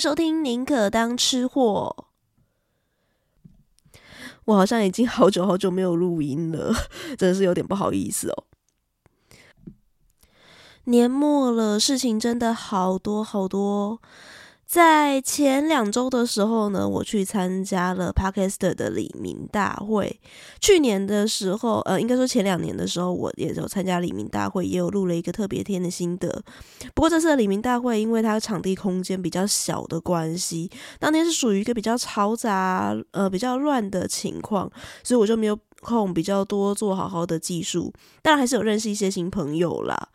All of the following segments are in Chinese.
收听《宁可当吃货》。我好像已经好久好久没有录音了，真的是有点不好意思哦。年末了，事情真的好多好多。在前两周的时候呢，我去参加了 Podcaster 的里民大会。去年的时候，呃，应该说前两年的时候，我也有参加里民大会，也有录了一个特别篇的心得。不过这次的里民大会，因为它场地空间比较小的关系，当天是属于一个比较嘈杂、呃比较乱的情况，所以我就没有空比较多做好好的技术。当然还是有认识一些新朋友啦。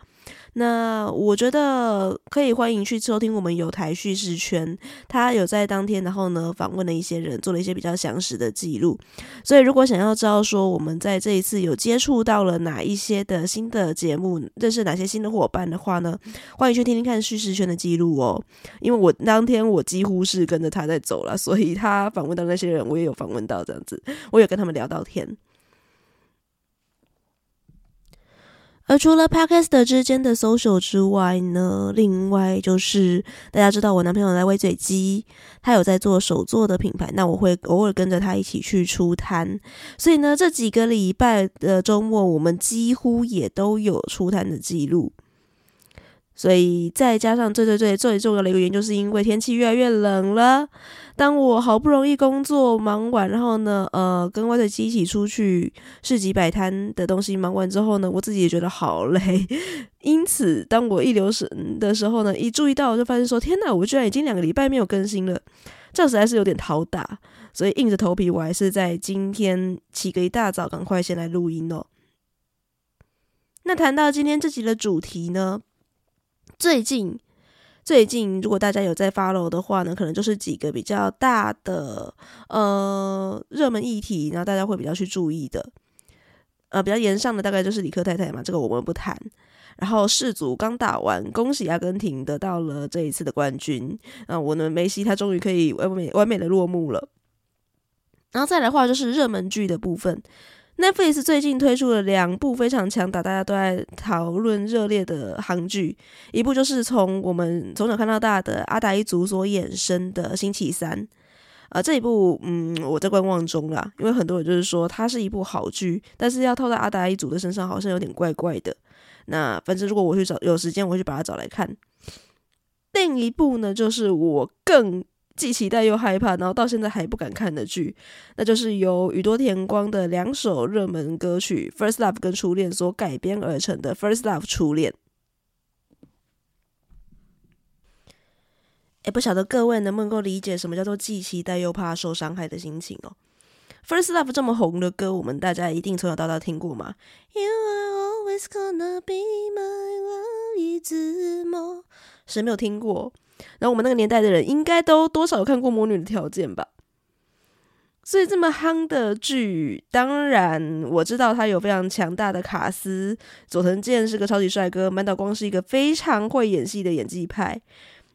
那我觉得可以欢迎去收听我们有台叙事圈，他有在当天，然后呢访问了一些人，做了一些比较详实的记录。所以如果想要知道说我们在这一次有接触到了哪一些的新的节目，认识哪些新的伙伴的话呢，欢迎去听听看叙事圈的记录哦。因为我当天我几乎是跟着他在走了，所以他访问到那些人，我也有访问到这样子，我有跟他们聊到天。而除了 Podcast 之间的 social 之外呢，另外就是大家知道我男朋友在微嘴鸡，他有在做手作的品牌，那我会偶尔跟着他一起去出摊，所以呢，这几个礼拜的周末，我们几乎也都有出摊的记录。所以再加上最最最最重要的一个原因，就是因为天气越来越冷了。当我好不容易工作忙完，然后呢，呃，跟外头机一起出去市集摆摊的东西忙完之后呢，我自己也觉得好累。因此，当我一留神的时候呢，一注意到，我就发现说：天哪，我居然已经两个礼拜没有更新了，这实在是有点讨打。所以硬着头皮，我还是在今天起个一大早，赶快先来录音哦。那谈到今天这集的主题呢？最近，最近，如果大家有在 follow 的话呢，可能就是几个比较大的呃热门议题，然后大家会比较去注意的。呃，比较严上的大概就是李克太太嘛，这个我们不谈。然后世足刚打完，恭喜阿根廷得到了这一次的冠军。啊，我们梅西他终于可以完美完美的落幕了。然后再来的话就是热门剧的部分。Netflix 最近推出了两部非常强大，大家都在讨论热烈的韩剧，一部就是从我们从小看到大的阿达一族所衍生的《星期三》啊、这一部嗯我在观望中啦，因为很多人就是说它是一部好剧，但是要套在阿达一族的身上好像有点怪怪的。那反正如果我去找有时间，我去把它找来看。另一部呢，就是我更。既期待又害怕，然后到现在还不敢看的剧，那就是由宇多田光的两首热门歌曲《First Love》跟《初恋》所改编而成的《First Love》初恋。哎，不晓得各位能不能够理解什么叫做既期待又怕受伤害的心情哦。《First Love》这么红的歌，我们大家一定从小到大听过嘛？You are always gonna be my love，一直么？谁没有听过？然后我们那个年代的人应该都多少有看过《魔女的条件》吧？所以这么夯的剧，当然我知道他有非常强大的卡司，佐藤健是个超级帅哥，满岛光是一个非常会演戏的演技派，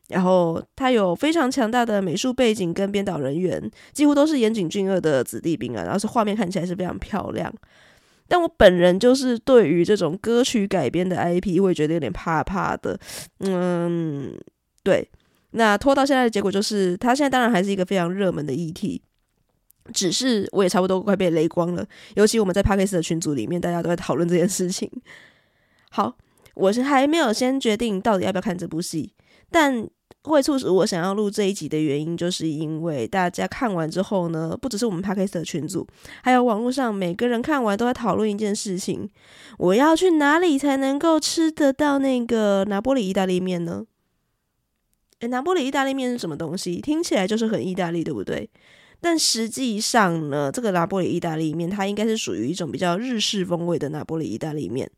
然后他有非常强大的美术背景跟编导人员，几乎都是岩井俊二的子弟兵啊，然后是画面看起来是非常漂亮。但我本人就是对于这种歌曲改编的 IP 会觉得有点怕怕的，嗯。对，那拖到现在的结果就是，他现在当然还是一个非常热门的议题，只是我也差不多快被雷光了。尤其我们在 Podcast 的群组里面，大家都在讨论这件事情。好，我是还没有先决定到底要不要看这部戏，但会促使我想要录这一集的原因，就是因为大家看完之后呢，不只是我们 Podcast 的群组，还有网络上每个人看完都在讨论一件事情：我要去哪里才能够吃得到那个拿波里意大利面呢？诶，拿坡里意大利面是什么东西？听起来就是很意大利，对不对？但实际上呢，这个拿坡里意大利面它应该是属于一种比较日式风味的拿坡里意大利面。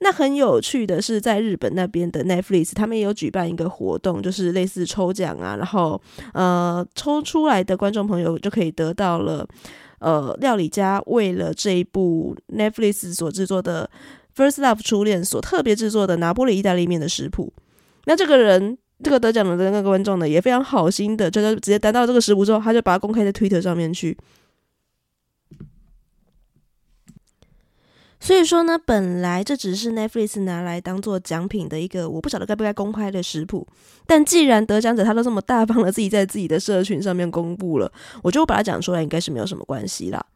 那很有趣的是，在日本那边的 Netflix，他们也有举办一个活动，就是类似抽奖啊，然后呃，抽出来的观众朋友就可以得到了呃，料理家为了这一部 Netflix 所制作的《First Love 初恋》所特别制作的拿坡里意大利面的食谱。那这个人，这个得奖的那个观众呢，也非常好心的，就是直接拿到这个食谱之后，他就把它公开在 Twitter 上面去。所以说呢，本来这只是 Netflix 拿来当做奖品的一个，我不晓得该不该公开的食谱。但既然得奖者他都这么大方的自己在自己的社群上面公布了，我就把它讲出来，应该是没有什么关系啦。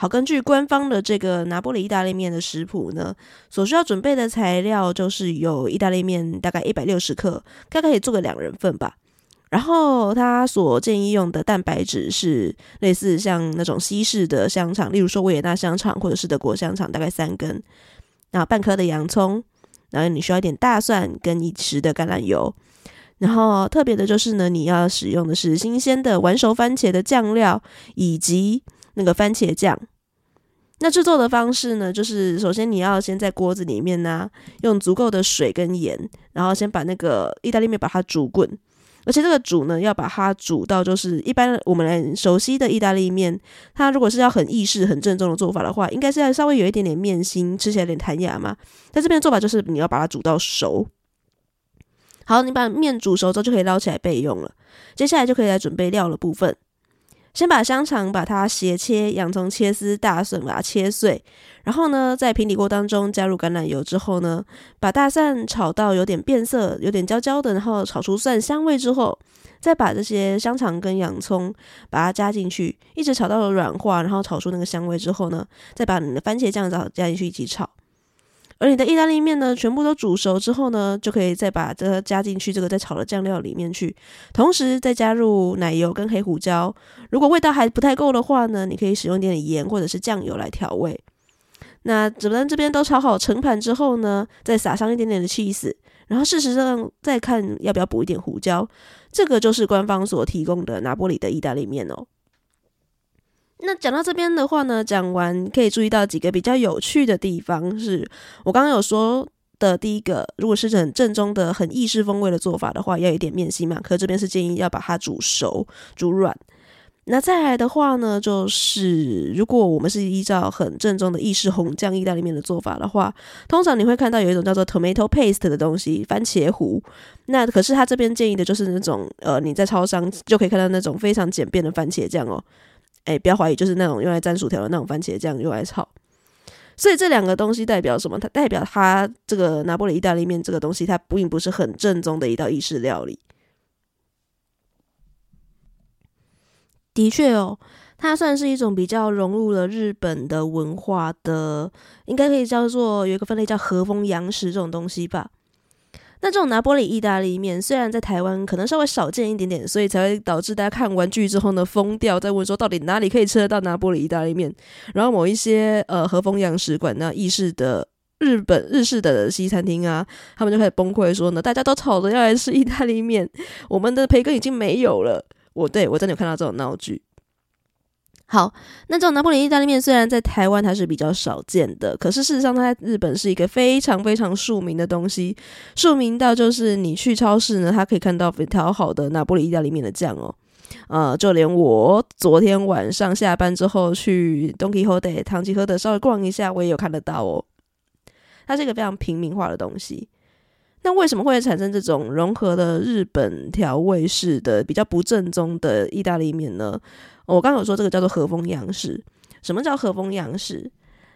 好，根据官方的这个拿坡里意大利面的食谱呢，所需要准备的材料就是有意大利面大概一百六十克，大概可以做个两人份吧。然后他所建议用的蛋白质是类似像那种西式的香肠，例如说维也纳香肠或者是德国香肠，大概三根。然后半颗的洋葱，然后你需要一点大蒜跟一匙的橄榄油。然后特别的就是呢，你要使用的是新鲜的完熟番茄的酱料以及那个番茄酱。那制作的方式呢，就是首先你要先在锅子里面呢、用足够的水跟盐，然后先把那个意大利面把它煮滚。而且这个煮呢，要把它煮到就是一般我们来熟悉的意大利面，它如果是要很意式、很正宗的做法的话，应该是要稍微有一点点面心，吃起来有点弹牙嘛。但这边的做法就是你要把它煮到熟。好，你把面煮熟之后就可以捞起来备用了。接下来就可以来准备料的部分。先把香肠把它斜切，洋葱切丝，大蒜把它切碎，然后呢，在平底锅当中加入橄榄油之后呢，把大蒜炒到有点变色，有点焦焦的，然后炒出蒜香味之后，再把这些香肠跟洋葱把它加进去，一直炒到了软化，然后炒出那个香味之后呢，再把你的番茄酱加加进去一起炒。而你的意大利面呢，全部都煮熟之后呢，就可以再把这加进去这个在炒的酱料里面去，同时再加入奶油跟黑胡椒。如果味道还不太够的话呢，你可以使用点盐或者是酱油来调味。那整个这边都炒好盛盘之后呢，再撒上一点点的 cheese，，然后事实上再看要不要补一点胡椒。这个就是官方所提供的拿坡里的意大利面哦。那讲到这边的话呢，讲完可以注意到几个比较有趣的地方是，我刚刚有说的第一个，如果是很正宗的、很意式风味的做法的话，要有一点面心嘛。可这边是建议要把它煮熟、煮软。那再来的话呢，就是如果我们是依照很正宗的意式红酱意大利面的做法的话，通常你会看到有一种叫做 tomato paste 的东西，番茄糊。那可是他这边建议的就是那种呃，你在超商就可以看到那种非常简便的番茄酱哦。哎，不要怀疑，就是那种用来沾薯条的那种番茄酱用来炒。所以这两个东西代表什么？它代表它这个拿破仑意大利面这个东西，它并不是很正宗的一道意式料理。的确哦，它算是一种比较融入了日本的文化的，应该可以叫做有一个分类叫和风洋食这种东西吧。那这种拿坡里意大利面虽然在台湾可能稍微少见一点点，所以才会导致大家看完剧之后呢，疯掉，在问说到底哪里可以吃得到拿坡里意大利面。然后某一些呃和风洋食馆，那意式的日本日式的西餐厅啊，他们就开始崩溃说呢，大家都吵着要来吃意大利面，我们的培根已经没有了。我对我真的有看到这种闹剧。好，那这种拿坡里意大利面虽然在台湾它是比较少见的，可是事实上它在日本是一个非常非常庶民的东西，庶民到就是你去超市呢，它可以看到调好的拿坡里意大利面的酱哦，呃，就连我昨天晚上下班之后去 Donkey Hotel 唐吉诃德稍微逛一下，我也有看得到哦，它是一个非常平民化的东西。那为什么会产生这种融合的日本调味式的比较不正宗的意大利面呢？我刚刚有说这个叫做和风洋式。什么叫和风洋式？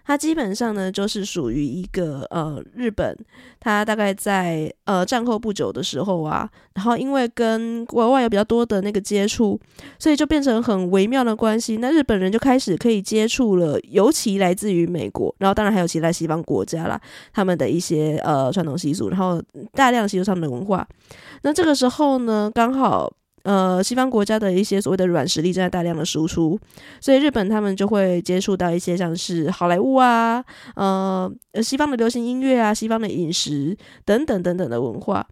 它基本上呢，就是属于一个呃日本，它大概在呃战后不久的时候啊，然后因为跟国外有比较多的那个接触，所以就变成很微妙的关系。那日本人就开始可以接触了，尤其来自于美国，然后当然还有其他西方国家啦，他们的一些呃传统习俗，然后大量吸收他们的文化。那这个时候呢，刚好。呃，西方国家的一些所谓的软实力正在大量的输出，所以日本他们就会接触到一些像是好莱坞啊，呃，西方的流行音乐啊，西方的饮食等等等等的文化。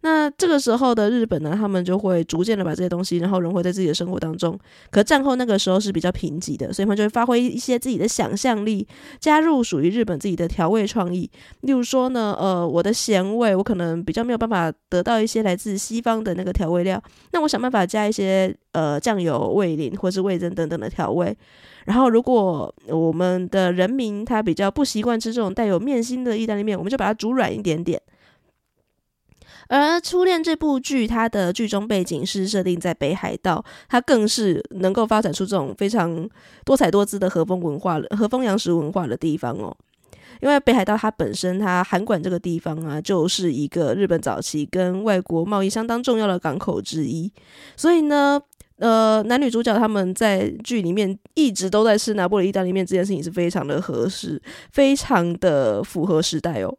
那这个时候的日本呢，他们就会逐渐的把这些东西，然后融汇在自己的生活当中。可战后那个时候是比较贫瘠的，所以他们就会发挥一些自己的想象力，加入属于日本自己的调味创意。例如说呢，呃，我的咸味，我可能比较没有办法得到一些来自西方的那个调味料，那我想办法加一些呃酱油、味淋或是味噌等等的调味。然后，如果我们的人民他比较不习惯吃这种带有面心的意大利面，我们就把它煮软一点点。而《初恋》这部剧，它的剧中背景是设定在北海道，它更是能够发展出这种非常多彩多姿的和风文化、和风洋食文化的地方哦。因为北海道它本身，它函馆这个地方啊，就是一个日本早期跟外国贸易相当重要的港口之一，所以呢，呃，男女主角他们在剧里面一直都在吃拿破仑意大利面，这件事情是非常的合适，非常的符合时代哦。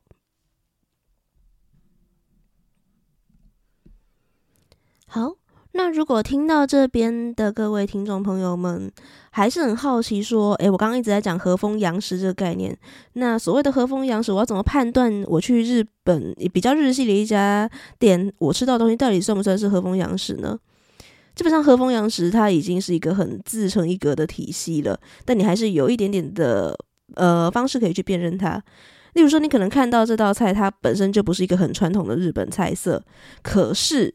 好，那如果听到这边的各位听众朋友们还是很好奇，说，诶，我刚刚一直在讲和风洋食这个概念，那所谓的和风洋食，我要怎么判断我去日本比较日系的一家店，我吃到的东西到底算不算是和风洋食呢？基本上和风洋食它已经是一个很自成一格的体系了，但你还是有一点点的呃方式可以去辨认它。例如说，你可能看到这道菜，它本身就不是一个很传统的日本菜色，可是。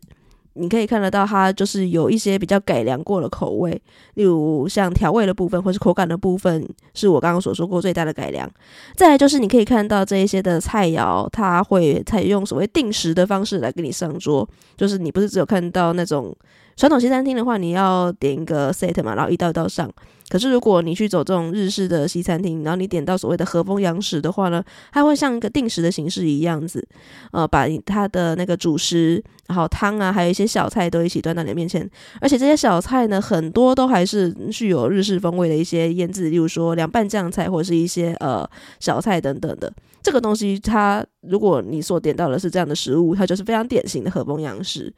你可以看得到，它就是有一些比较改良过的口味，例如像调味的部分或是口感的部分，是我刚刚所说过最大的改良。再来就是你可以看到这一些的菜肴，它会采用所谓定时的方式来给你上桌，就是你不是只有看到那种。传统西餐厅的话，你要点一个 set 嘛，然后一道一道上。可是如果你去走这种日式的西餐厅，然后你点到所谓的和风洋食的话呢，它会像一个定时的形式一样子，呃，把它的那个主食，然后汤啊，还有一些小菜都一起端到你面前。而且这些小菜呢，很多都还是具有日式风味的一些腌制，例如说凉拌酱菜或者是一些呃小菜等等的。这个东西它，如果你所点到的是这样的食物，它就是非常典型的和风洋食。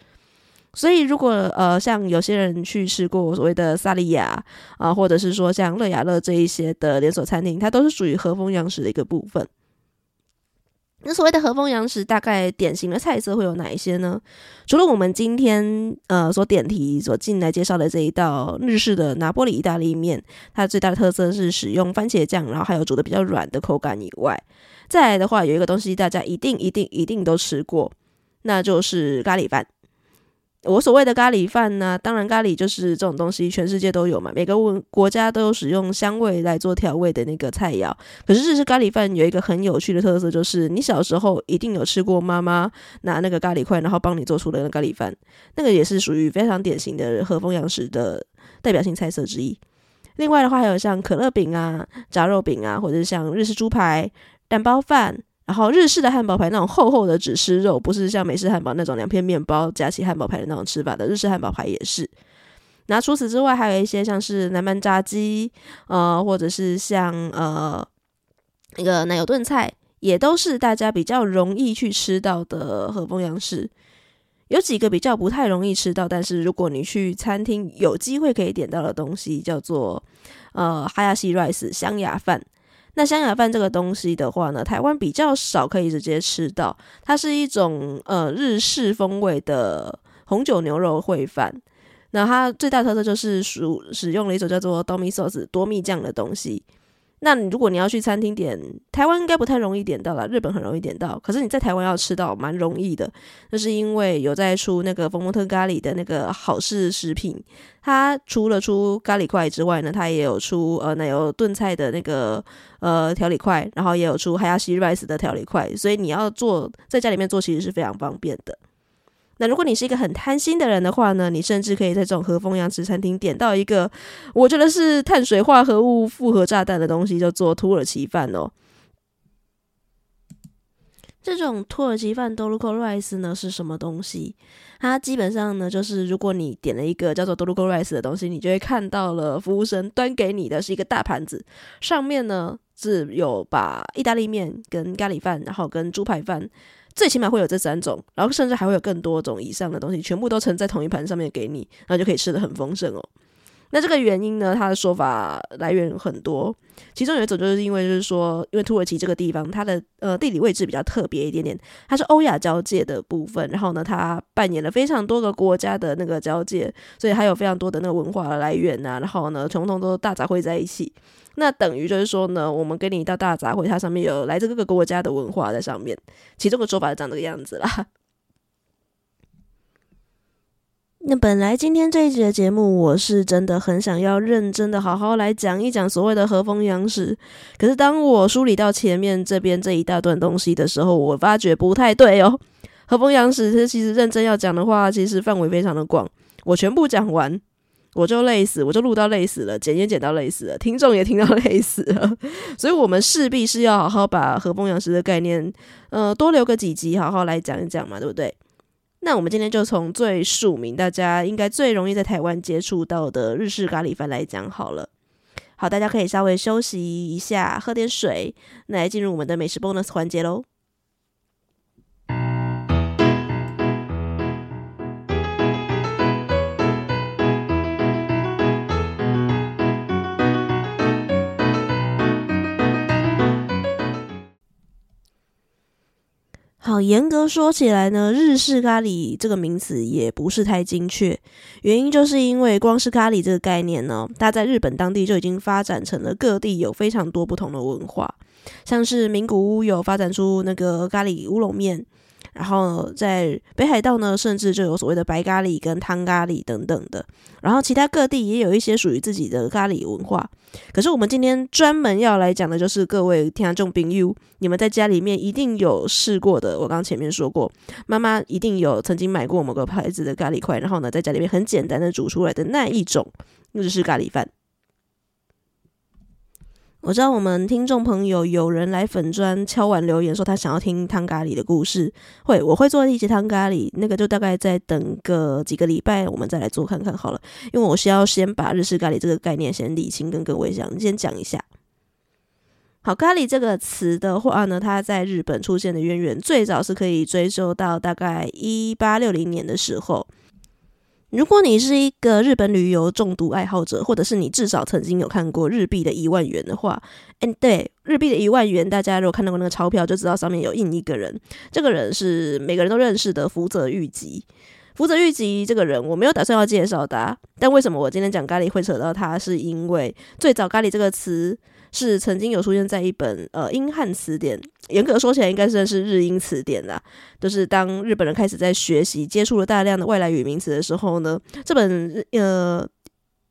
所以，如果呃，像有些人去吃过所谓的萨莉亚啊，或者是说像乐雅乐这一些的连锁餐厅，它都是属于和风洋食的一个部分。那所谓的和风洋食，大概典型的菜色会有哪一些呢？除了我们今天呃所点题所进来介绍的这一道日式的拿坡里意大利面，它最大的特色是使用番茄酱，然后还有煮的比较软的口感以外，再来的话，有一个东西大家一定一定一定都吃过，那就是咖喱饭。我所谓的咖喱饭呢，当然咖喱就是这种东西，全世界都有嘛，每个文国家都有使用香味来做调味的那个菜肴。可是日式咖喱饭有一个很有趣的特色，就是你小时候一定有吃过妈妈拿那个咖喱块，然后帮你做出的那咖喱饭，那个也是属于非常典型的和风洋食的代表性菜色之一。另外的话，还有像可乐饼啊、炸肉饼啊，或者是像日式猪排、蛋包饭。然后日式的汉堡排那种厚厚的只吃肉，不是像美式汉堡那种两片面包夹起汉堡排的那种吃法的。日式汉堡排也是。那除此之外，还有一些像是南蛮炸鸡，呃，或者是像呃那个奶油炖菜，也都是大家比较容易去吃到的和风洋式。有几个比较不太容易吃到，但是如果你去餐厅有机会可以点到的东西，叫做呃哈亚西 rice 香雅饭。那香雅饭这个东西的话呢，台湾比较少可以直接吃到，它是一种呃日式风味的红酒牛肉烩饭。那它最大特色就是属使用了一种叫做多米 sauce 多蜜酱的东西。那你如果你要去餐厅点，台湾应该不太容易点到啦，日本很容易点到。可是你在台湾要吃到蛮容易的，那是因为有在出那个佛蒙特咖喱的那个好事食品，它除了出咖喱块之外呢，它也有出呃奶油炖菜的那个呃调理块，然后也有出海亚西 rice 的调理块，所以你要做在家里面做其实是非常方便的。那如果你是一个很贪心的人的话呢，你甚至可以在这种和风洋食餐厅点到一个我觉得是碳水化合物复合炸弹的东西，叫做土耳其饭哦。这种土耳其饭 Dolgu Rice 呢是什么东西？它基本上呢就是，如果你点了一个叫做 Dolgu Rice 的东西，你就会看到了服务生端给你的是一个大盘子，上面呢是有把意大利面跟咖喱饭，然后跟猪排饭，最起码会有这三种，然后甚至还会有更多种以上的东西，全部都盛在同一盘上面给你，然后就可以吃的很丰盛哦。那这个原因呢，它的说法来源很多，其中有一种就是因为就是说，因为土耳其这个地方它的呃地理位置比较特别一点点，它是欧亚交界的部分，然后呢，它扮演了非常多个国家的那个交界，所以还有非常多的那个文化来源呐、啊，然后呢，统统都大杂烩在一起，那等于就是说呢，我们跟你到大杂烩，它上面有来自各个国家的文化在上面，其中的说法长这个样子啦。那本来今天这一集的节目，我是真的很想要认真的好好来讲一讲所谓的和风洋食。可是当我梳理到前面这边这一大段东西的时候，我发觉不太对哦。和风洋食其实认真要讲的话，其实范围非常的广。我全部讲完，我就累死，我就录到累死了，剪也剪到累死了，听众也听到累死了。所以我们势必是要好好把和风洋食的概念，呃，多留个几集，好好来讲一讲嘛，对不对？那我们今天就从最庶民，大家应该最容易在台湾接触到的日式咖喱饭来讲好了。好，大家可以稍微休息一下，喝点水，来进入我们的美食 bonus 环节喽。好，严格说起来呢，日式咖喱这个名词也不是太精确。原因就是因为光是咖喱这个概念呢，它在日本当地就已经发展成了各地有非常多不同的文化，像是名古屋有发展出那个咖喱乌龙面。然后在北海道呢，甚至就有所谓的白咖喱跟汤咖喱等等的。然后其他各地也有一些属于自己的咖喱文化。可是我们今天专门要来讲的就是各位听众朋友，你们在家里面一定有试过的。我刚刚前面说过，妈妈一定有曾经买过某个牌子的咖喱块，然后呢，在家里面很简单的煮出来的那一种日式咖喱饭。我知道我们听众朋友有人来粉砖敲完留言说他想要听汤咖喱的故事，会我会做一集汤咖喱，那个就大概再等个几个礼拜，我们再来做看看好了。因为我需要先把日式咖喱这个概念先理清，跟各位讲，先讲一下。好，咖喱这个词的话呢，它在日本出现的渊源最早是可以追溯到大概一八六零年的时候。如果你是一个日本旅游中毒爱好者，或者是你至少曾经有看过日币的一万元的话，嗯，对，日币的一万元，大家如果看到过那个钞票，就知道上面有印一个人，这个人是每个人都认识的福泽谕吉。福泽諭吉这个人，我没有打算要介绍他，但为什么我今天讲咖喱会扯到他，是因为最早咖喱这个词。是曾经有出现在一本呃英汉词典，严格说起来应该算是日英词典啦。就是当日本人开始在学习接触了大量的外来语名词的时候呢，这本呃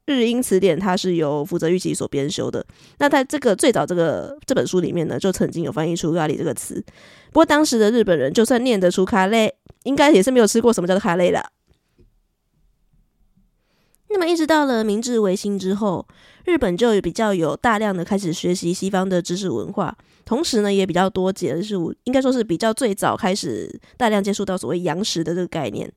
日英词典它是由福泽諭吉所编修的。那在这个最早这个这本书里面呢，就曾经有翻译出咖喱这个词。不过当时的日本人就算念得出咖喱，应该也是没有吃过什么叫做咖喱的。那么一直到了明治维新之后，日本就比较有大量的开始学习西方的知识文化，同时呢也比较多接触，应该说是比较最早开始大量接触到所谓洋食的这个概念。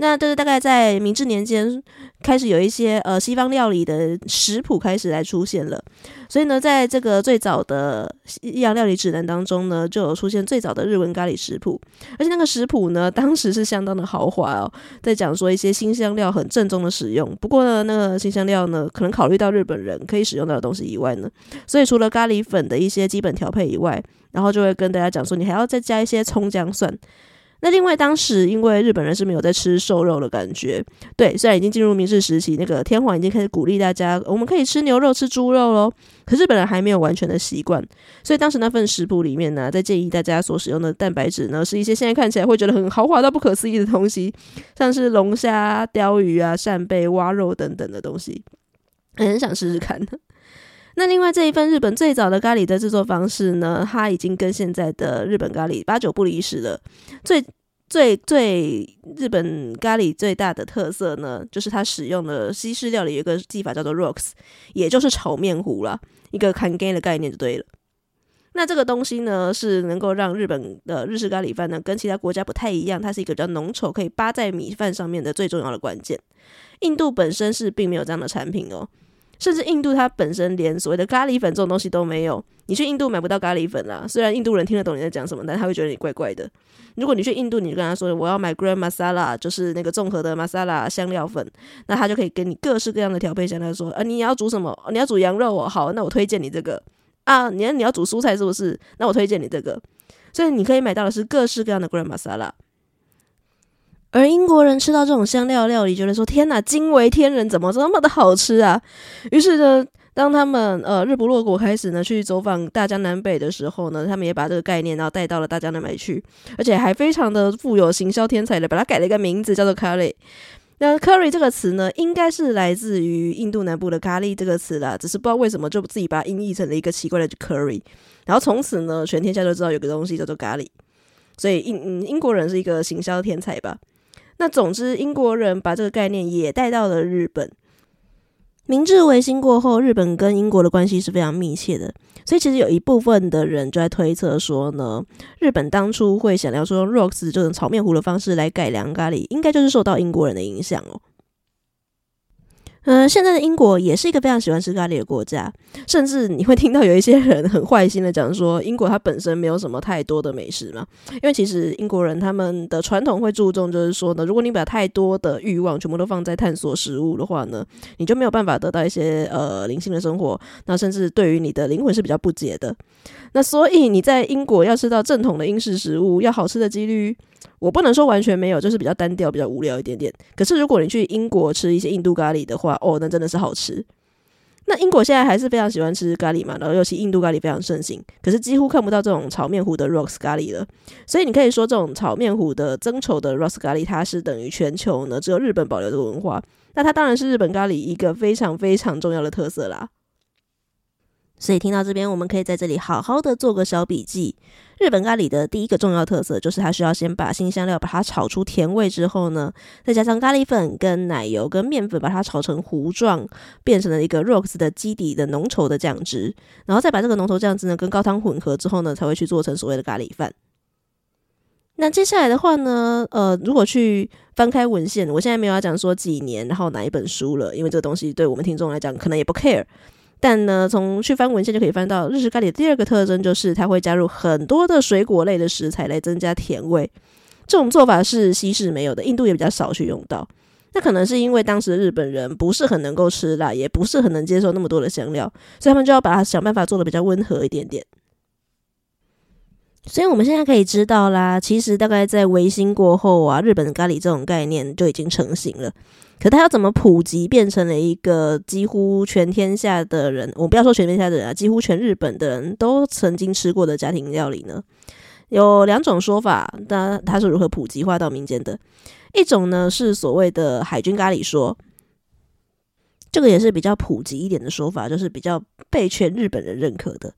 那这是大概在明治年间开始有一些呃西方料理的食谱开始来出现了，所以呢，在这个最早的西洋料理指南当中呢，就有出现最早的日文咖喱食谱，而且那个食谱呢，当时是相当的豪华哦，在讲说一些新香料很正宗的使用。不过呢，那个新香料呢，可能考虑到日本人可以使用到的东西以外呢，所以除了咖喱粉的一些基本调配以外，然后就会跟大家讲说，你还要再加一些葱姜蒜。那另外，当时因为日本人是没有在吃瘦肉的感觉，对，虽然已经进入明治时期，那个天皇已经开始鼓励大家，我们可以吃牛肉、吃猪肉喽，可是日本人还没有完全的习惯，所以当时那份食谱里面呢，在建议大家所使用的蛋白质呢，是一些现在看起来会觉得很豪华到不可思议的东西，像是龙虾、鲷鱼啊、扇贝、蛙肉等等的东西，很想试试看。那另外这一份日本最早的咖喱的制作方式呢，它已经跟现在的日本咖喱八九不离十了。最最最日本咖喱最大的特色呢，就是它使用的西式料理有一个技法叫做 rocks，也就是炒面糊啦，一个 kangen 的概念就对了。那这个东西呢，是能够让日本的日式咖喱饭呢，跟其他国家不太一样，它是一个比较浓稠，可以扒在米饭上面的最重要的关键。印度本身是并没有这样的产品哦。甚至印度它本身连所谓的咖喱粉这种东西都没有，你去印度买不到咖喱粉啦。虽然印度人听得懂你在讲什么，但他会觉得你怪怪的。如果你去印度，你就跟他说我要买 Gram Masala，就是那个综合的 Masala 香料粉，那他就可以给你各式各样的调配香料。说啊，你要煮什么？你要煮羊肉哦，好，那我推荐你这个啊。你要你要煮蔬菜是不是？那我推荐你这个。所以你可以买到的是各式各样的 Gram Masala。而英国人吃到这种香料料理，觉得说：“天哪，惊为天人，怎么这么的好吃啊？” 于是呢，当他们呃日不落国开始呢去走访大江南北的时候呢，他们也把这个概念然后带到了大江南北去，而且还非常的富有行销天才的，把它改了一个名字叫做 curry。那 curry 这个词呢，应该是来自于印度南部的咖喱这个词啦，只是不知道为什么就自己把它音译成了一个奇怪的 curry，然后从此呢，全天下都知道有个东西叫做咖喱，所以英嗯英国人是一个行销天才吧。那总之，英国人把这个概念也带到了日本。明治维新过后，日本跟英国的关系是非常密切的，所以其实有一部分的人就在推测说呢，日本当初会想要说用 ROX 这种炒面糊的方式来改良咖喱，应该就是受到英国人的影响哦。嗯、呃，现在的英国也是一个非常喜欢吃咖喱的国家，甚至你会听到有一些人很坏心的讲说，英国它本身没有什么太多的美食嘛。因为其实英国人他们的传统会注重，就是说呢，如果你把太多的欲望全部都放在探索食物的话呢，你就没有办法得到一些呃灵性的生活，那甚至对于你的灵魂是比较不解的。那所以你在英国要吃到正统的英式食物，要好吃的几率。我不能说完全没有，就是比较单调、比较无聊一点点。可是如果你去英国吃一些印度咖喱的话，哦，那真的是好吃。那英国现在还是非常喜欢吃咖喱嘛，然后尤其印度咖喱非常盛行。可是几乎看不到这种炒面糊的 ROX 咖喱了。所以你可以说，这种炒面糊的增稠的 ROX 咖喱，它是等于全球呢只有日本保留的文化。那它当然是日本咖喱一个非常非常重要的特色啦。所以听到这边，我们可以在这里好好的做个小笔记。日本咖喱的第一个重要特色就是它需要先把辛香料把它炒出甜味之后呢，再加上咖喱粉跟奶油跟面粉把它炒成糊状，变成了一个 ROX 的基底的浓稠的酱汁，然后再把这个浓稠酱汁呢跟高汤混合之后呢，才会去做成所谓的咖喱饭。那接下来的话呢，呃，如果去翻开文献，我现在没有要讲说几年，然后哪一本书了，因为这个东西对我们听众来讲可能也不 care。但呢，从去翻文献就可以翻到日式咖喱的第二个特征，就是它会加入很多的水果类的食材来增加甜味。这种做法是西式没有的，印度也比较少去用到。那可能是因为当时日本人不是很能够吃辣，也不是很能接受那么多的香料，所以他们就要把它想办法做得比较温和一点点。所以我们现在可以知道啦，其实大概在维新过后啊，日本咖喱这种概念就已经成型了。可它要怎么普及，变成了一个几乎全天下的人，我不要说全天下的人啊，几乎全日本的人都曾经吃过的家庭料理呢？有两种说法，那它是如何普及化到民间的？一种呢是所谓的海军咖喱说，这个也是比较普及一点的说法，就是比较被全日本人认可的。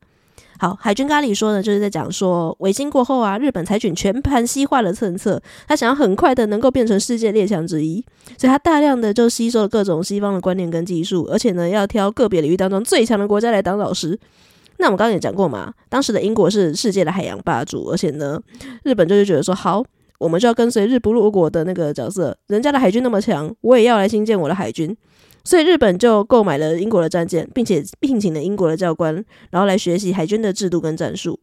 好，海军咖喱说呢，就是在讲说，维新过后啊，日本采取全盘西化的政策，他想要很快的能够变成世界列强之一，所以他大量的就吸收了各种西方的观念跟技术，而且呢，要挑个别领域当中最强的国家来当老师。那我们刚刚也讲过嘛，当时的英国是世界的海洋霸主，而且呢，日本就是觉得说，好，我们就要跟随日不落国的那个角色，人家的海军那么强，我也要来兴建我的海军。所以日本就购买了英国的战舰，并且聘请了英国的教官，然后来学习海军的制度跟战术。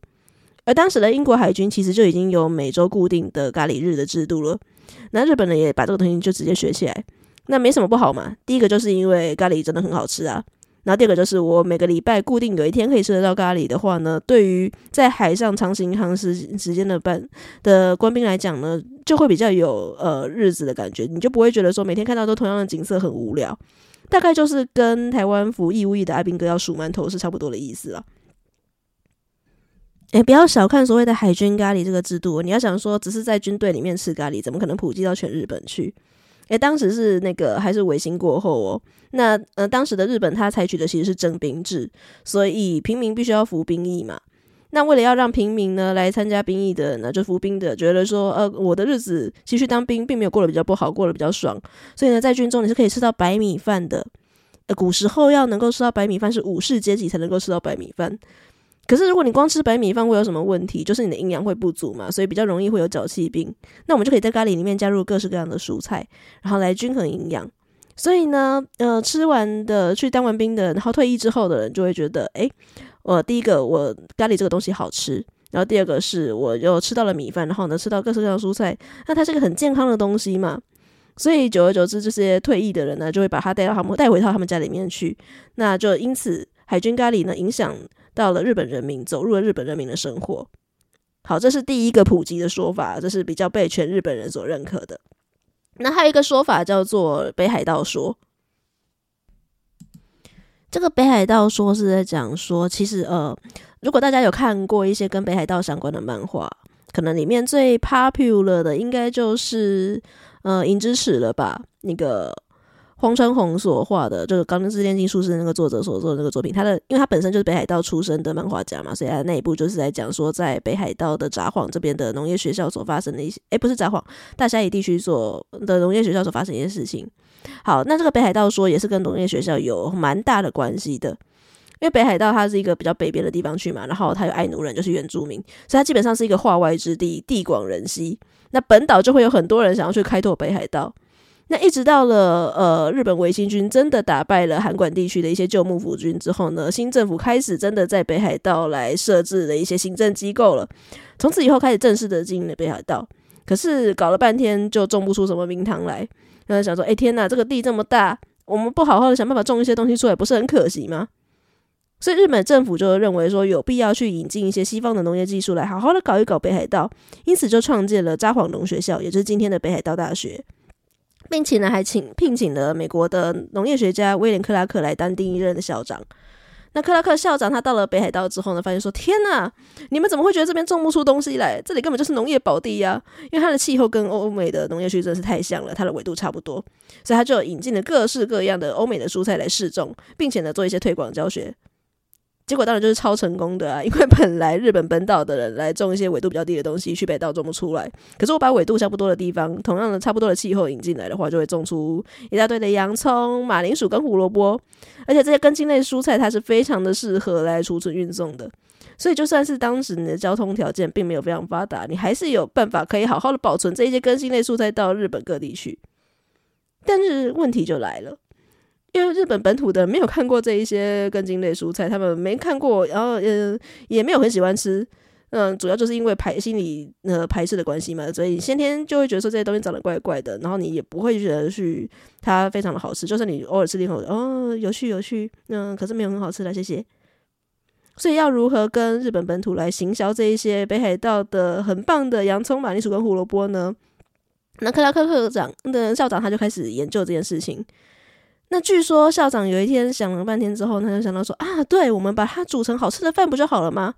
而当时的英国海军其实就已经有每周固定的咖喱日的制度了。那日本人也把这个东西就直接学起来，那没什么不好嘛。第一个就是因为咖喱真的很好吃啊。然后第二个就是我每个礼拜固定有一天可以吃得到咖喱的话呢，对于在海上长行航时时间的班的官兵来讲呢，就会比较有呃日子的感觉，你就不会觉得说每天看到都同样的景色很无聊。大概就是跟台湾服义务役的阿兵哥要数馒头是差不多的意思了。诶，不要小看所谓的海军咖喱这个制度，你要想说只是在军队里面吃咖喱，怎么可能普及到全日本去？诶，当时是那个还是维新过后哦。那呃，当时的日本他采取的其实是征兵制，所以平民必须要服兵役嘛。那为了要让平民呢来参加兵役的人呢，就服兵的觉得说，呃，我的日子其实当兵并没有过得比较不好，过得比较爽，所以呢，在军中你是可以吃到白米饭的。呃，古时候要能够吃到白米饭，是武士阶级才能够吃到白米饭。可是如果你光吃白米饭会有什么问题？就是你的营养会不足嘛，所以比较容易会有脚气病。那我们就可以在咖喱里面加入各式各样的蔬菜，然后来均衡营养。所以呢，呃，吃完的去当完兵的，然后退役之后的人就会觉得，诶，我第一个我咖喱这个东西好吃，然后第二个是我又吃到了米饭，然后呢吃到各式各样的蔬菜，那它是个很健康的东西嘛。所以久而久之，这些退役的人呢，就会把它带到他们带回到他们家里面去。那就因此，海军咖喱呢，影响到了日本人民，走入了日本人民的生活。好，这是第一个普及的说法，这是比较被全日本人所认可的。那还有一个说法叫做北海道说。这个北海道说是在讲说，其实呃，如果大家有看过一些跟北海道相关的漫画，可能里面最 popular 的应该就是。呃，银之匙了吧？那个荒川弘所画的，就是《钢之炼金术士》那个作者所做的那个作品，他的，因为他本身就是北海道出身的漫画家嘛，所以他那一部就是在讲说，在北海道的札幌这边的农业学校所发生的一些，诶，不是札幌，大虾夷地区所的农业学校所发生一些事情。好，那这个北海道说也是跟农业学校有蛮大的关系的，因为北海道它是一个比较北边的地方去嘛，然后它有爱奴人，就是原住民，所以它基本上是一个化外之地，地广人稀。那本岛就会有很多人想要去开拓北海道。那一直到了呃日本维新军真的打败了函馆地区的一些旧幕府军之后呢，新政府开始真的在北海道来设置了一些行政机构了。从此以后开始正式的经营了北海道。可是搞了半天就种不出什么名堂来。那想说，哎天呐，这个地这么大，我们不好好的想办法种一些东西出来，不是很可惜吗？所以日本政府就认为说有必要去引进一些西方的农业技术来好好的搞一搞北海道，因此就创建了札幌农学校，也就是今天的北海道大学，并且呢还请聘请了美国的农业学家威廉克拉克来当第一任的校长。那克拉克校长他到了北海道之后呢，发现说天呐，你们怎么会觉得这边种不出东西来？这里根本就是农业宝地呀！因为它的气候跟欧美的农业区真是太像了，它的纬度差不多，所以他就引进了各式各样的欧美的蔬菜来试种，并且呢做一些推广教学。结果当然就是超成功的啊！因为本来日本本岛的人来种一些纬度比较低的东西，去北岛种不出来。可是我把纬度差不多的地方，同样的差不多的气候引进来的话，就会种出一大堆的洋葱、马铃薯跟胡萝卜。而且这些根茎类蔬菜，它是非常的适合来储存运送的。所以就算是当时你的交通条件并没有非常发达，你还是有办法可以好好的保存这一些根茎类蔬菜到日本各地去。但是问题就来了。因为日本本土的人没有看过这一些根茎类蔬菜，他们没看过，然后呃也没有很喜欢吃，嗯，主要就是因为排心理呃排斥的关系嘛，所以先天就会觉得说这些东西长得怪怪的，然后你也不会觉得去它非常的好吃，就算你偶尔吃一口，哦，有趣有趣，嗯，可是没有很好吃的，谢谢。所以要如何跟日本本土来行销这一些北海道的很棒的洋葱、马铃薯跟胡萝卜呢？那克拉克科长的校长他就开始研究这件事情。那据说校长有一天想了半天之后，他就想到说啊，对，我们把它煮成好吃的饭不就好了吗？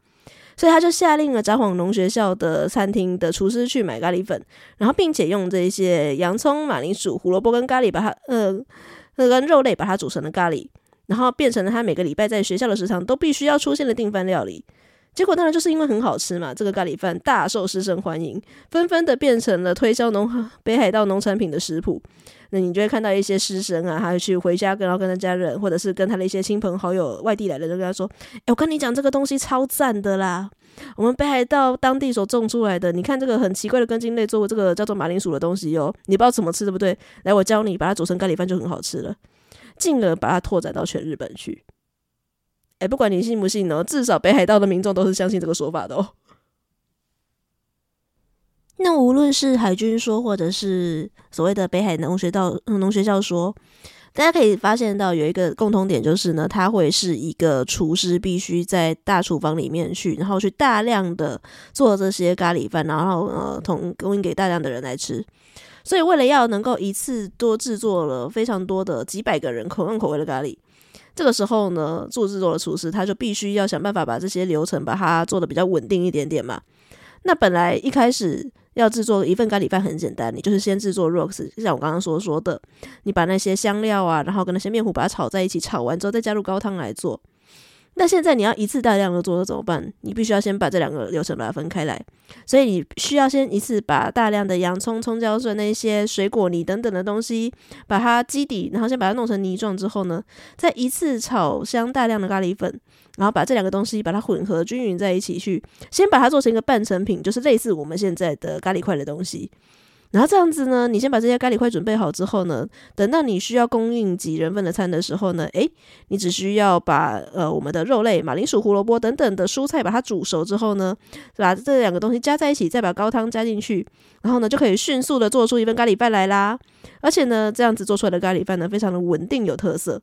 所以他就下令了札幌农学校的餐厅的厨师去买咖喱粉，然后并且用这些洋葱、马铃薯、胡萝卜跟咖喱把它呃那跟肉类把它煮成了咖喱，然后变成了他每个礼拜在学校的食堂都必须要出现的订饭料理。结果当然就是因为很好吃嘛，这个咖喱饭大受师生欢迎，纷纷的变成了推销农北海道农产品的食谱。那你就会看到一些师生啊，还有去回家跟然后跟他家人，或者是跟他的一些亲朋好友外地来的人跟他说：“哎，我跟你讲，这个东西超赞的啦，我们北海道当地所种出来的，你看这个很奇怪的根茎类作物，这个叫做马铃薯的东西哟，你不知道怎么吃对不对？来，我教你，把它煮成咖喱饭就很好吃了，进而把它拓展到全日本去。”哎，不管你信不信哦，至少北海道的民众都是相信这个说法的哦。那无论是海军说，或者是所谓的北海农学道农学校说，大家可以发现到有一个共同点，就是呢，它会是一个厨师必须在大厨房里面去，然后去大量的做这些咖喱饭，然后呃，同供应给大量的人来吃。所以为了要能够一次多制作了非常多的几百个人口用口味的咖喱。这个时候呢，做制作的厨师他就必须要想办法把这些流程把它做的比较稳定一点点嘛。那本来一开始要制作一份咖喱饭很简单，你就是先制作 rocks，就像我刚刚所说的，你把那些香料啊，然后跟那些面糊把它炒在一起，炒完之后再加入高汤来做。那现在你要一次大量的做那怎么办？你必须要先把这两个流程把它分开来，所以你需要先一次把大量的洋葱、葱姜蒜那些水果泥等等的东西，把它基底，然后先把它弄成泥状之后呢，再一次炒香大量的咖喱粉，然后把这两个东西把它混合均匀在一起去，先把它做成一个半成品，就是类似我们现在的咖喱块的东西。然后这样子呢，你先把这些咖喱块准备好之后呢，等到你需要供应几人份的餐的时候呢，诶，你只需要把呃我们的肉类、马铃薯、胡萝卜等等的蔬菜把它煮熟之后呢，把这两个东西加在一起，再把高汤加进去，然后呢就可以迅速的做出一份咖喱饭来啦。而且呢，这样子做出来的咖喱饭呢，非常的稳定有特色，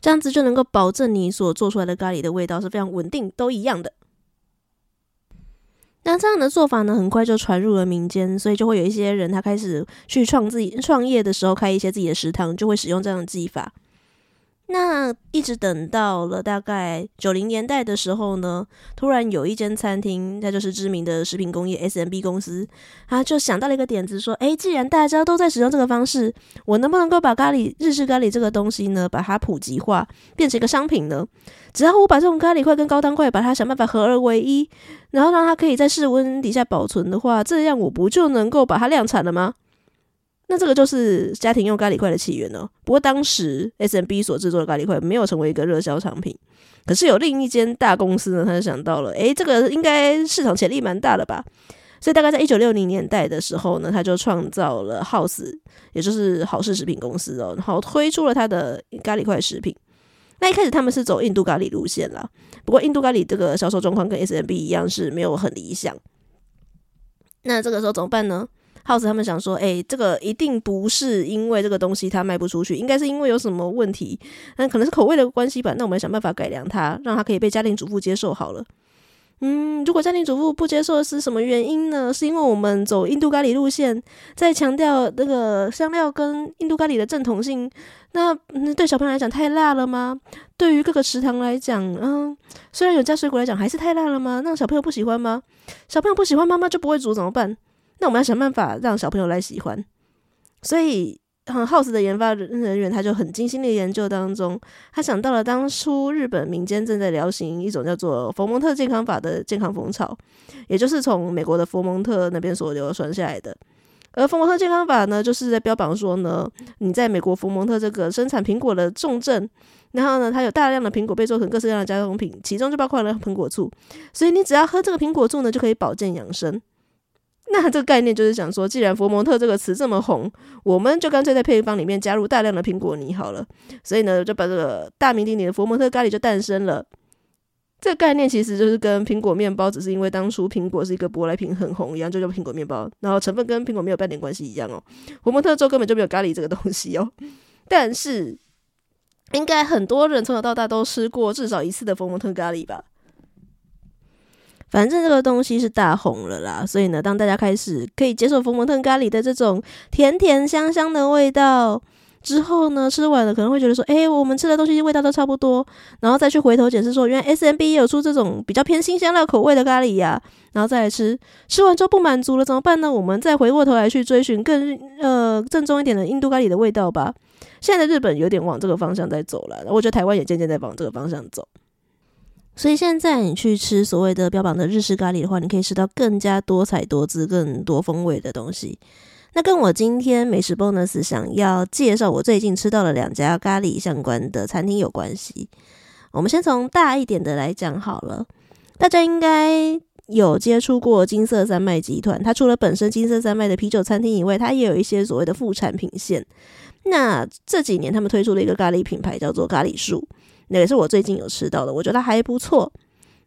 这样子就能够保证你所做出来的咖喱的味道是非常稳定，都一样的。那这样的做法呢，很快就传入了民间，所以就会有一些人他开始去创自己创业的时候，开一些自己的食堂，就会使用这样的技法。那一直等到了大概九零年代的时候呢，突然有一间餐厅，它就是知名的食品工业 SMB 公司，他就想到了一个点子，说：诶，既然大家都在使用这个方式，我能不能够把咖喱日式咖喱这个东西呢，把它普及化，变成一个商品呢？只要我把这种咖喱块跟高汤块，把它想办法合二为一，然后让它可以在室温底下保存的话，这样我不就能够把它量产了吗？那这个就是家庭用咖喱块的起源哦。不过当时 SMB 所制作的咖喱块没有成为一个热销产品，可是有另一间大公司呢，他就想到了，诶，这个应该市场潜力蛮大的吧？所以大概在一九六零年代的时候呢，他就创造了 House，也就是好事食品公司哦，然后推出了他的咖喱块食品。那一开始他们是走印度咖喱路线啦，不过印度咖喱这个销售状况跟 SMB 一样是没有很理想。那这个时候怎么办呢？House 他们想说，诶、这个一定不是因为这个东西它卖不出去，应该是因为有什么问题，那可能是口味的关系吧。那我们想办法改良它，让它可以被家庭主妇接受好了。嗯，如果家庭主妇不接受是什么原因呢？是因为我们走印度咖喱路线，在强调那个香料跟印度咖喱的正统性，那对小朋友来讲太辣了吗？对于各个食堂来讲，嗯，虽然有加水果来讲，还是太辣了吗？那小朋友不喜欢吗？小朋友不喜欢，妈妈就不会煮怎么办？那我们要想办法让小朋友来喜欢，所以很 House 的研发人员他就很精心的研究当中，他想到了当初日本民间正在流行一种叫做佛蒙特健康法的健康风潮，也就是从美国的佛蒙特那边所流传下来的。而佛蒙特健康法呢，就是在标榜说呢，你在美国佛蒙特这个生产苹果的重镇，然后呢，它有大量的苹果被做成各式各样的加工品，其中就包括了苹果醋，所以你只要喝这个苹果醋呢，就可以保健养生。那这个概念就是想说，既然佛蒙特这个词这么红，我们就干脆在配方里面加入大量的苹果泥好了。所以呢，就把这个大名鼎鼎的佛蒙特咖喱就诞生了。这个概念其实就是跟苹果面包只是因为当初苹果是一个舶来品很红一样，就叫苹果面包，然后成分跟苹果没有半点关系一样哦。佛蒙特州根本就没有咖喱这个东西哦。但是，应该很多人从小到大都吃过至少一次的佛蒙特咖喱吧。反正这个东西是大红了啦，所以呢，当大家开始可以接受佛蒙特咖喱的这种甜甜香香的味道之后呢，吃完了可能会觉得说，诶，我们吃的东西味道都差不多，然后再去回头解释说，原来 SMB 也有出这种比较偏辛香料口味的咖喱呀，然后再来吃，吃完之后不满足了怎么办呢？我们再回过头来去追寻更呃正宗一点的印度咖喱的味道吧。现在日本有点往这个方向在走了，我觉得台湾也渐渐在往这个方向走。所以现在你去吃所谓的标榜的日式咖喱的话，你可以吃到更加多彩多姿、更多风味的东西。那跟我今天美食 bonus 想要介绍我最近吃到了两家咖喱相关的餐厅有关系。我们先从大一点的来讲好了，大家应该有接触过金色三麦集团，它除了本身金色三麦的啤酒餐厅以外，它也有一些所谓的副产品线。那这几年他们推出了一个咖喱品牌，叫做咖喱树。那也是我最近有吃到的，我觉得还不错。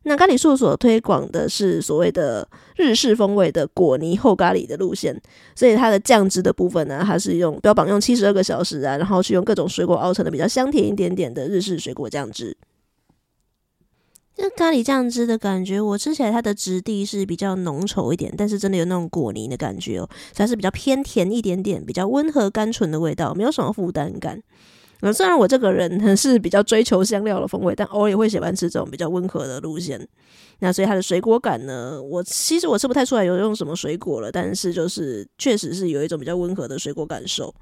那咖喱树所推广的是所谓的日式风味的果泥厚咖喱的路线，所以它的酱汁的部分呢，它是用标榜用七十二个小时啊，然后去用各种水果熬成的比较香甜一点点的日式水果酱汁。那咖喱酱汁的感觉，我吃起来它的质地是比较浓稠一点，但是真的有那种果泥的感觉哦，它是比较偏甜一点点，比较温和甘醇的味道，没有什么负担感。那虽然我这个人是比较追求香料的风味，但偶尔也会喜欢吃这种比较温和的路线。那所以它的水果感呢，我其实我吃不太出来有用什么水果了，但是就是确实是有一种比较温和的水果感受。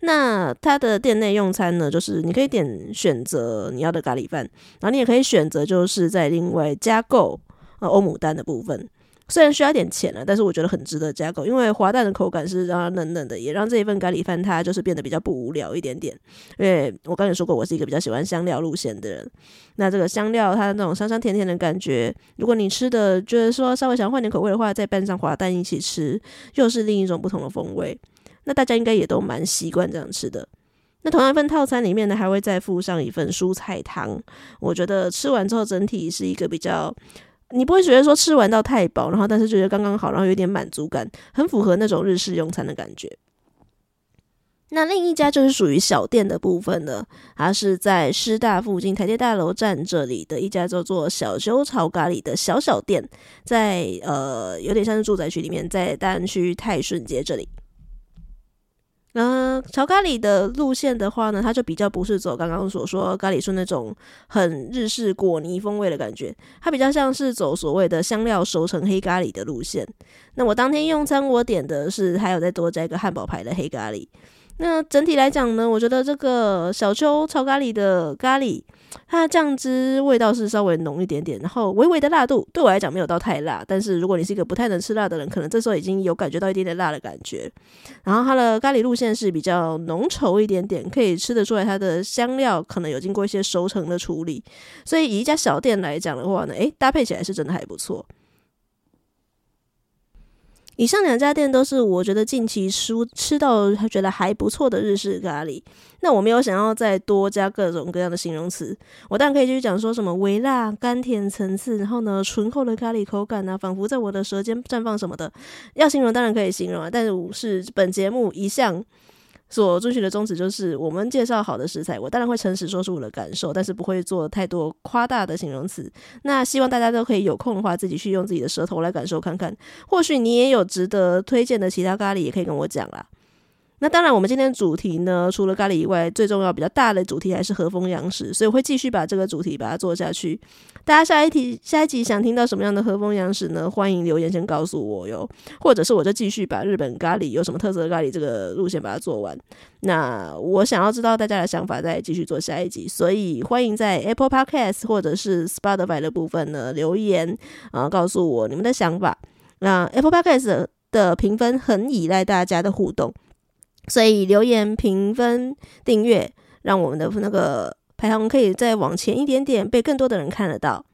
那它的店内用餐呢，就是你可以点选择你要的咖喱饭，然后你也可以选择就是在另外加购呃欧姆蛋的部分。虽然需要点钱了，但是我觉得很值得加购，因为滑蛋的口感是让它嫩嫩的，也让这一份咖喱饭它就是变得比较不无聊一点点。因为我刚才说过，我是一个比较喜欢香料路线的人。那这个香料它那种香香甜甜的感觉，如果你吃的觉得说稍微想换点口味的话，再拌上滑蛋一起吃，又是另一种不同的风味。那大家应该也都蛮习惯这样吃的。那同样一份套餐里面呢，还会再附上一份蔬菜汤。我觉得吃完之后整体是一个比较。你不会觉得说吃完到太饱，然后但是觉得刚刚好，然后有点满足感，很符合那种日式用餐的感觉。那另一家就是属于小店的部分的，它是在师大附近台阶大楼站这里的一家叫做小修炒咖喱的小小店，在呃有点像是住宅区里面，在大安区泰顺街这里。嗯，炒咖喱的路线的话呢，它就比较不是走刚刚所说咖喱是那种很日式果泥风味的感觉，它比较像是走所谓的香料熟成黑咖喱的路线。那我当天用餐，我点的是还有再多加一个汉堡牌的黑咖喱。那整体来讲呢，我觉得这个小邱炒咖喱的咖喱，它的酱汁味道是稍微浓一点点，然后微微的辣度对我来讲没有到太辣，但是如果你是一个不太能吃辣的人，可能这时候已经有感觉到一点点辣的感觉。然后它的咖喱路线是比较浓稠一点点，可以吃得出来它的香料可能有经过一些熟成的处理，所以以一家小店来讲的话呢，诶，搭配起来是真的还不错。以上两家店都是我觉得近期吃吃到觉得还不错的日式咖喱。那我没有想要再多加各种各样的形容词，我当然可以继续讲说什么微辣、甘甜层次，然后呢醇厚的咖喱口感啊，仿佛在我的舌尖绽放什么的。要形容当然可以形容啊，但是我是本节目一向。所遵循的宗旨就是，我们介绍好的食材，我当然会诚实说出我的感受，但是不会做太多夸大的形容词。那希望大家都可以有空的话，自己去用自己的舌头来感受看看，或许你也有值得推荐的其他咖喱，也可以跟我讲啦。那当然，我们今天主题呢，除了咖喱以外，最重要比较大的主题还是和风洋食，所以我会继续把这个主题把它做下去。大家下一题、下一集想听到什么样的和风洋食呢？欢迎留言先告诉我哟，或者是我就继续把日本咖喱有什么特色的咖喱这个路线把它做完。那我想要知道大家的想法，再继续做下一集，所以欢迎在 Apple Podcast 或者是 Spotify 的部分呢留言啊，告诉我你们的想法。那 Apple Podcast 的评分很依赖大家的互动。所以留言、评分、订阅，让我们的那个排行可以再往前一点点，被更多的人看得到。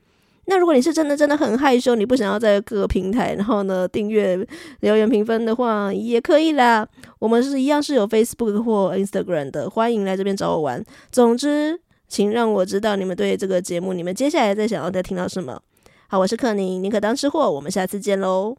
那如果你是真的真的很害羞，你不想要在各个平台，然后呢订阅、留言、评分的话，也可以啦。我们是一样是有 Facebook 或 Instagram 的，欢迎来这边找我玩。总之，请让我知道你们对这个节目，你们接下来再想要再听到什么。好，我是克宁，宁可当吃货，我们下次见喽。